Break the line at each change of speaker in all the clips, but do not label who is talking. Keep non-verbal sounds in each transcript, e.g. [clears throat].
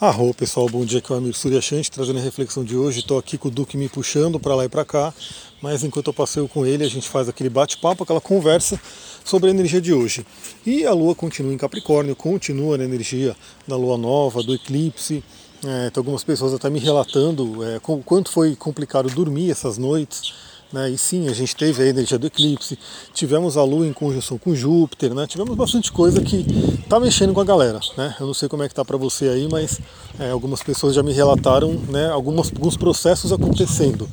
Arro pessoal, bom dia, aqui é o Amir Suryashanti trazendo a reflexão de hoje. Estou aqui com o Duque me puxando para lá e para cá, mas enquanto eu passeio com ele, a gente faz aquele bate-papo, aquela conversa sobre a energia de hoje. E a Lua continua em Capricórnio, continua na energia da Lua Nova, do eclipse. É, tem algumas pessoas até me relatando é, quanto foi complicado dormir essas noites né? E sim, a gente teve a energia do eclipse, tivemos a Lua em conjunção com Júpiter, né? tivemos bastante coisa que está mexendo com a galera. Né? Eu não sei como é que está para você aí, mas é, algumas pessoas já me relataram né, algumas, alguns processos acontecendo.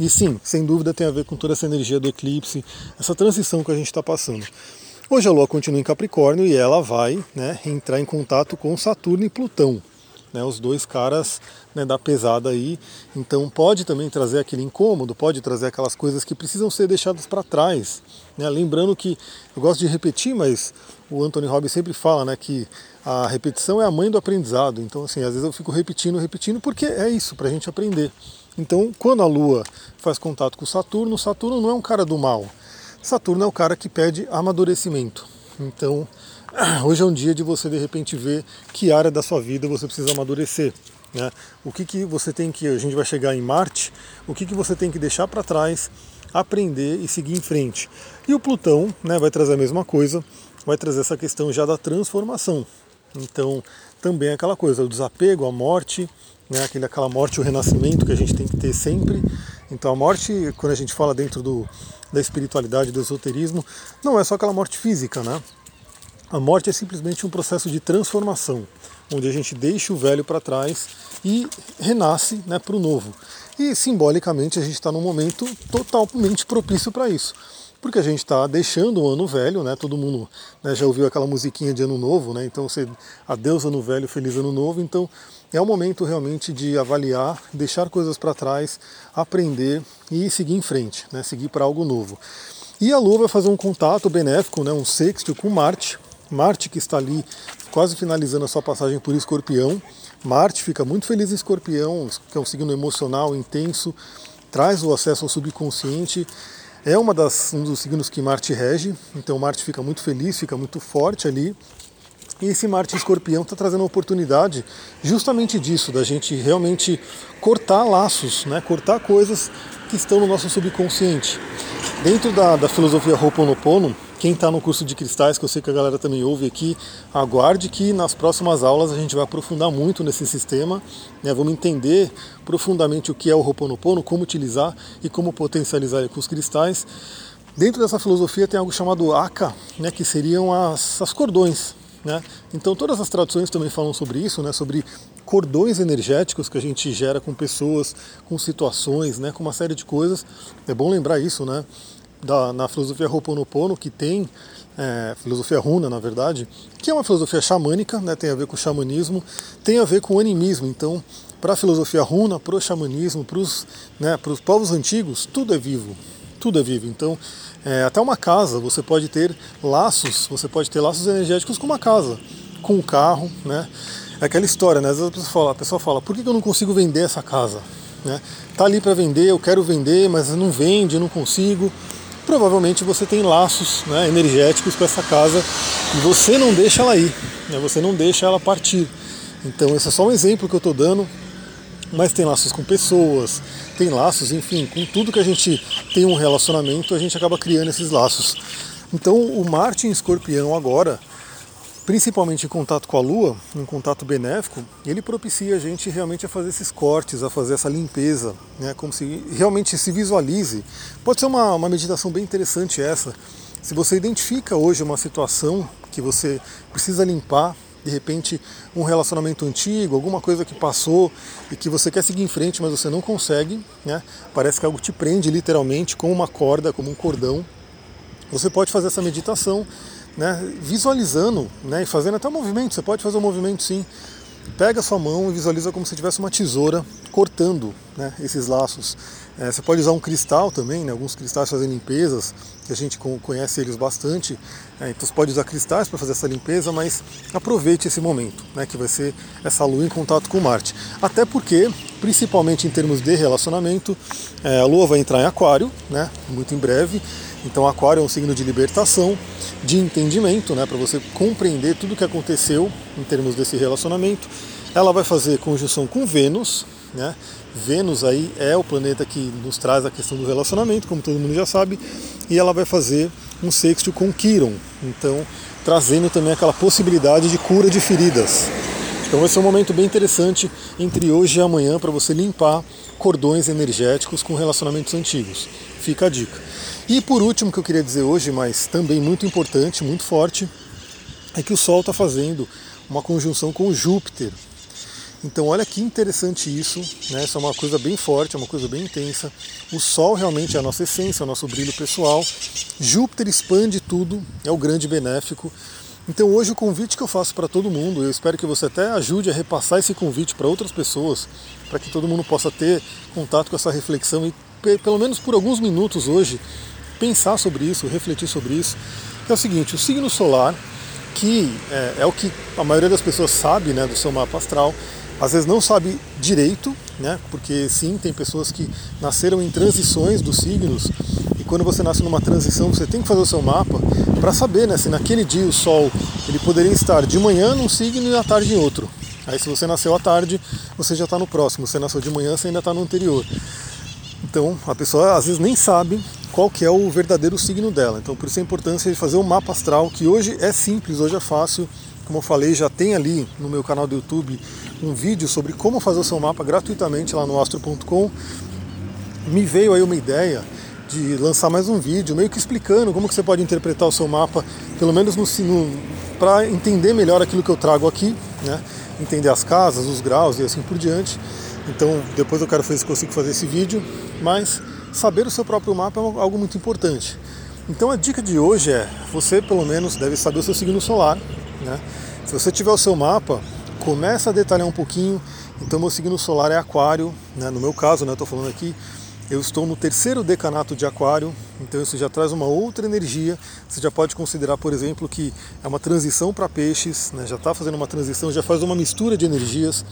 E sim, sem dúvida tem a ver com toda essa energia do eclipse, essa transição que a gente está passando. Hoje a Lua continua em Capricórnio e ela vai né, entrar em contato com Saturno e Plutão né, os dois caras né, da pesada aí. Então pode também trazer aquele incômodo, pode trazer aquelas coisas que precisam ser deixadas para trás. Né? Lembrando que eu gosto de repetir, mas o Anthony Robbins sempre fala né, que a repetição é a mãe do aprendizado. Então, assim, às vezes eu fico repetindo, repetindo, porque é isso, para a gente aprender. Então, quando a Lua faz contato com Saturno, Saturno não é um cara do mal. Saturno é o cara que pede amadurecimento. Então, [clears throat] hoje é um dia de você de repente ver que área da sua vida você precisa amadurecer. Né? O que, que você tem que, a gente vai chegar em Marte, o que, que você tem que deixar para trás, aprender e seguir em frente. E o Plutão né, vai trazer a mesma coisa, vai trazer essa questão já da transformação. Então, também é aquela coisa, o desapego, a morte, né, aquele, aquela morte o renascimento que a gente tem que ter sempre. Então, a morte, quando a gente fala dentro do, da espiritualidade, do esoterismo, não é só aquela morte física, né? A morte é simplesmente um processo de transformação, onde a gente deixa o velho para trás e renasce né, para o novo. E simbolicamente a gente está num momento totalmente propício para isso. Porque a gente está deixando o ano velho, né? Todo mundo né, já ouviu aquela musiquinha de ano novo, né? Então você adeus ano velho, feliz ano novo. Então é o momento realmente de avaliar, deixar coisas para trás, aprender e seguir em frente, né? Seguir para algo novo. E a Lua vai fazer um contato benéfico, né? Um sexto com Marte, Marte que está ali quase finalizando a sua passagem por Escorpião. Marte fica muito feliz em Escorpião, que é um signo emocional, intenso, traz o acesso ao subconsciente. É uma das, um dos signos que Marte rege, então Marte fica muito feliz, fica muito forte ali. E esse Marte Escorpião está trazendo a oportunidade justamente disso, da gente realmente cortar laços, né? cortar coisas que estão no nosso subconsciente. Dentro da, da filosofia Ho'oponopono, quem está no curso de cristais, que eu sei que a galera também ouve aqui, aguarde que nas próximas aulas a gente vai aprofundar muito nesse sistema. Né? Vamos entender profundamente o que é o Ho'oponopono, como utilizar e como potencializar com os cristais. Dentro dessa filosofia tem algo chamado Aka, né, que seriam as, as cordões. Né? Então todas as traduções também falam sobre isso, né, sobre cordões energéticos que a gente gera com pessoas, com situações, né, com uma série de coisas. É bom lembrar isso, né? Da, na filosofia Ho'oponopono, que tem é, filosofia runa, na verdade, que é uma filosofia xamânica, né, tem a ver com o xamanismo, tem a ver com o animismo. Então, para a filosofia runa, para o xamanismo, para os né, povos antigos, tudo é vivo. Tudo é vivo. Então, é, até uma casa, você pode ter laços, você pode ter laços energéticos com uma casa, com um carro, né? É aquela história, né? Às vezes a pessoa fala, a pessoa fala por que eu não consigo vender essa casa? Né? Tá ali para vender, eu quero vender, mas não vende, eu não consigo provavelmente você tem laços né, energéticos com essa casa e você não deixa ela ir, né, você não deixa ela partir. Então esse é só um exemplo que eu estou dando, mas tem laços com pessoas, tem laços, enfim, com tudo que a gente tem um relacionamento, a gente acaba criando esses laços. Então o Marte em Escorpião agora principalmente em contato com a Lua, em contato benéfico, ele propicia a gente realmente a fazer esses cortes, a fazer essa limpeza, né, como se realmente se visualize. Pode ser uma, uma meditação bem interessante essa. Se você identifica hoje uma situação que você precisa limpar, de repente um relacionamento antigo, alguma coisa que passou e que você quer seguir em frente, mas você não consegue, né? Parece que algo te prende literalmente com uma corda, como um cordão. Você pode fazer essa meditação né, visualizando né, e fazendo até um movimento. Você pode fazer um movimento sim. Pega a sua mão e visualiza como se tivesse uma tesoura cortando né, esses laços. É, você pode usar um cristal também, né, alguns cristais fazem limpezas, que a gente conhece eles bastante. É, então você pode usar cristais para fazer essa limpeza, mas aproveite esse momento, né, que vai ser essa lua em contato com Marte. Até porque, principalmente em termos de relacionamento, é, a lua vai entrar em Aquário, né, muito em breve. Então, Aquário é um signo de libertação de entendimento, né, para você compreender tudo o que aconteceu em termos desse relacionamento. ela vai fazer conjunção com Vênus, né? Vênus aí é o planeta que nos traz a questão do relacionamento, como todo mundo já sabe, e ela vai fazer um sexto com Quiron, então trazendo também aquela possibilidade de cura de feridas. Então vai ser um momento bem interessante entre hoje e amanhã para você limpar cordões energéticos com relacionamentos antigos. Fica a dica. E por último que eu queria dizer hoje, mas também muito importante, muito forte, é que o Sol está fazendo uma conjunção com Júpiter. Então olha que interessante isso, né? Isso é uma coisa bem forte, é uma coisa bem intensa. O Sol realmente é a nossa essência, é o nosso brilho pessoal. Júpiter expande tudo, é o grande benéfico. Então hoje o convite que eu faço para todo mundo, eu espero que você até ajude a repassar esse convite para outras pessoas, para que todo mundo possa ter contato com essa reflexão e pelo menos por alguns minutos hoje pensar sobre isso, refletir sobre isso. é o seguinte, o signo solar, que é, é o que a maioria das pessoas sabe né, do seu mapa astral, às vezes não sabe direito, né? Porque sim, tem pessoas que nasceram em transições dos signos e quando você nasce numa transição você tem que fazer o seu mapa para saber, né? Se naquele dia o Sol ele poderia estar de manhã num signo e à tarde em outro. Aí se você nasceu à tarde, você já está no próximo. Se nasceu de manhã, você ainda está no anterior. Então a pessoa às vezes nem sabe qual que é o verdadeiro signo dela. Então por isso a importância de fazer um mapa astral, que hoje é simples, hoje é fácil. Como eu falei, já tem ali no meu canal do YouTube um vídeo sobre como fazer o seu mapa gratuitamente lá no astro.com. Me veio aí uma ideia de lançar mais um vídeo, meio que explicando como que você pode interpretar o seu mapa, pelo menos no, no para entender melhor aquilo que eu trago aqui, né? entender as casas, os graus e assim por diante. Então depois eu quero ver se consigo fazer esse vídeo, mas saber o seu próprio mapa é algo muito importante. Então a dica de hoje é, você pelo menos deve saber o seu signo solar, né? Se você tiver o seu mapa, começa a detalhar um pouquinho. Então, meu signo solar é Aquário, né? no meu caso, né, estou falando aqui, eu estou no terceiro decanato de Aquário, então isso já traz uma outra energia. Você já pode considerar, por exemplo, que é uma transição para peixes, né? já está fazendo uma transição, já faz uma mistura de energias.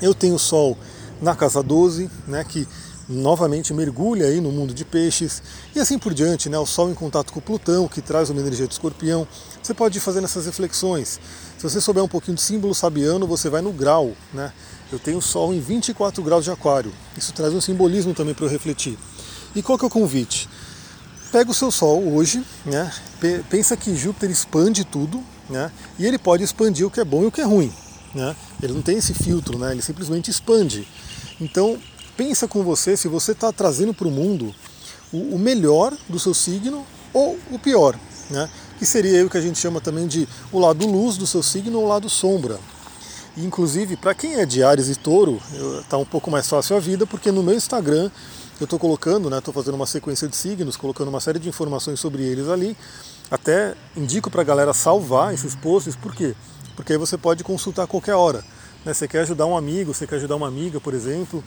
Eu tenho o Sol na casa 12, né, que novamente mergulha aí no mundo de peixes e assim por diante, né? O Sol em contato com Plutão, que traz uma energia de escorpião. Você pode ir fazendo essas reflexões. Se você souber um pouquinho de símbolo sabiano, você vai no grau, né? Eu tenho Sol em 24 graus de aquário. Isso traz um simbolismo também para eu refletir. E qual que é o convite? Pega o seu Sol hoje, né? Pensa que Júpiter expande tudo, né? E ele pode expandir o que é bom e o que é ruim, né? Ele não tem esse filtro, né? Ele simplesmente expande. Então pensa com você se você está trazendo para o mundo o melhor do seu signo ou o pior, né? Que seria o que a gente chama também de o lado luz do seu signo ou o lado sombra. E, inclusive, para quem é de Ares e Touro, está um pouco mais fácil a vida, porque no meu Instagram eu estou colocando, estou né, fazendo uma sequência de signos, colocando uma série de informações sobre eles ali. Até indico para a galera salvar esses posts, por quê? Porque aí você pode consultar a qualquer hora. Né? Você quer ajudar um amigo, você quer ajudar uma amiga, por exemplo,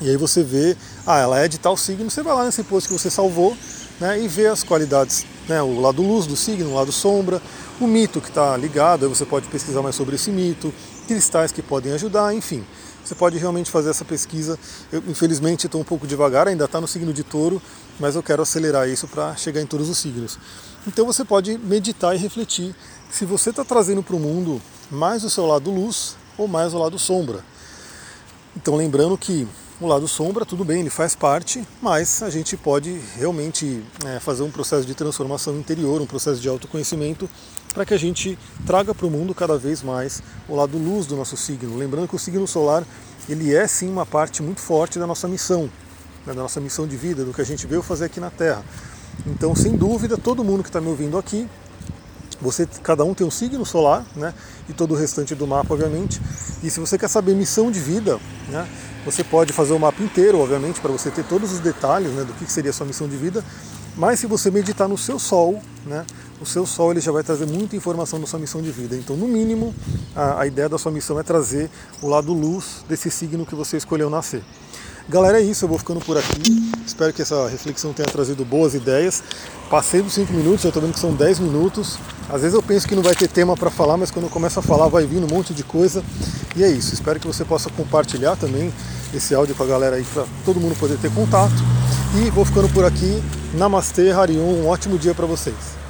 e aí você vê, ah, ela é de tal signo, você vai lá nesse post que você salvou né, e vê as qualidades, né, o lado luz do signo, o lado sombra, o mito que está ligado, aí você pode pesquisar mais sobre esse mito, cristais que podem ajudar, enfim. Você pode realmente fazer essa pesquisa. Eu, infelizmente, estou um pouco devagar, ainda está no signo de touro, mas eu quero acelerar isso para chegar em todos os signos. Então você pode meditar e refletir se você está trazendo para o mundo mais o seu lado luz ou mais o lado sombra. Então lembrando que o lado sombra, tudo bem, ele faz parte, mas a gente pode realmente é, fazer um processo de transformação interior, um processo de autoconhecimento, para que a gente traga para o mundo cada vez mais o lado luz do nosso signo. Lembrando que o signo solar ele é sim uma parte muito forte da nossa missão, né, da nossa missão de vida, do que a gente veio fazer aqui na Terra. Então, sem dúvida, todo mundo que está me ouvindo aqui você, cada um tem um signo solar, né? E todo o restante do mapa, obviamente. E se você quer saber missão de vida, né? Você pode fazer o mapa inteiro, obviamente, para você ter todos os detalhes né, do que seria a sua missão de vida. Mas se você meditar no seu Sol, né, o seu Sol ele já vai trazer muita informação da sua missão de vida. Então, no mínimo, a, a ideia da sua missão é trazer o lado luz desse signo que você escolheu nascer. Galera, é isso, eu vou ficando por aqui. Espero que essa reflexão tenha trazido boas ideias. Passei dos 5 minutos, já estou vendo que são 10 minutos. Às vezes eu penso que não vai ter tema para falar, mas quando eu começo a falar vai vir um monte de coisa. E é isso, espero que você possa compartilhar também esse áudio com a galera aí para todo mundo poder ter contato. E vou ficando por aqui. Namastê, Harion, um ótimo dia para vocês.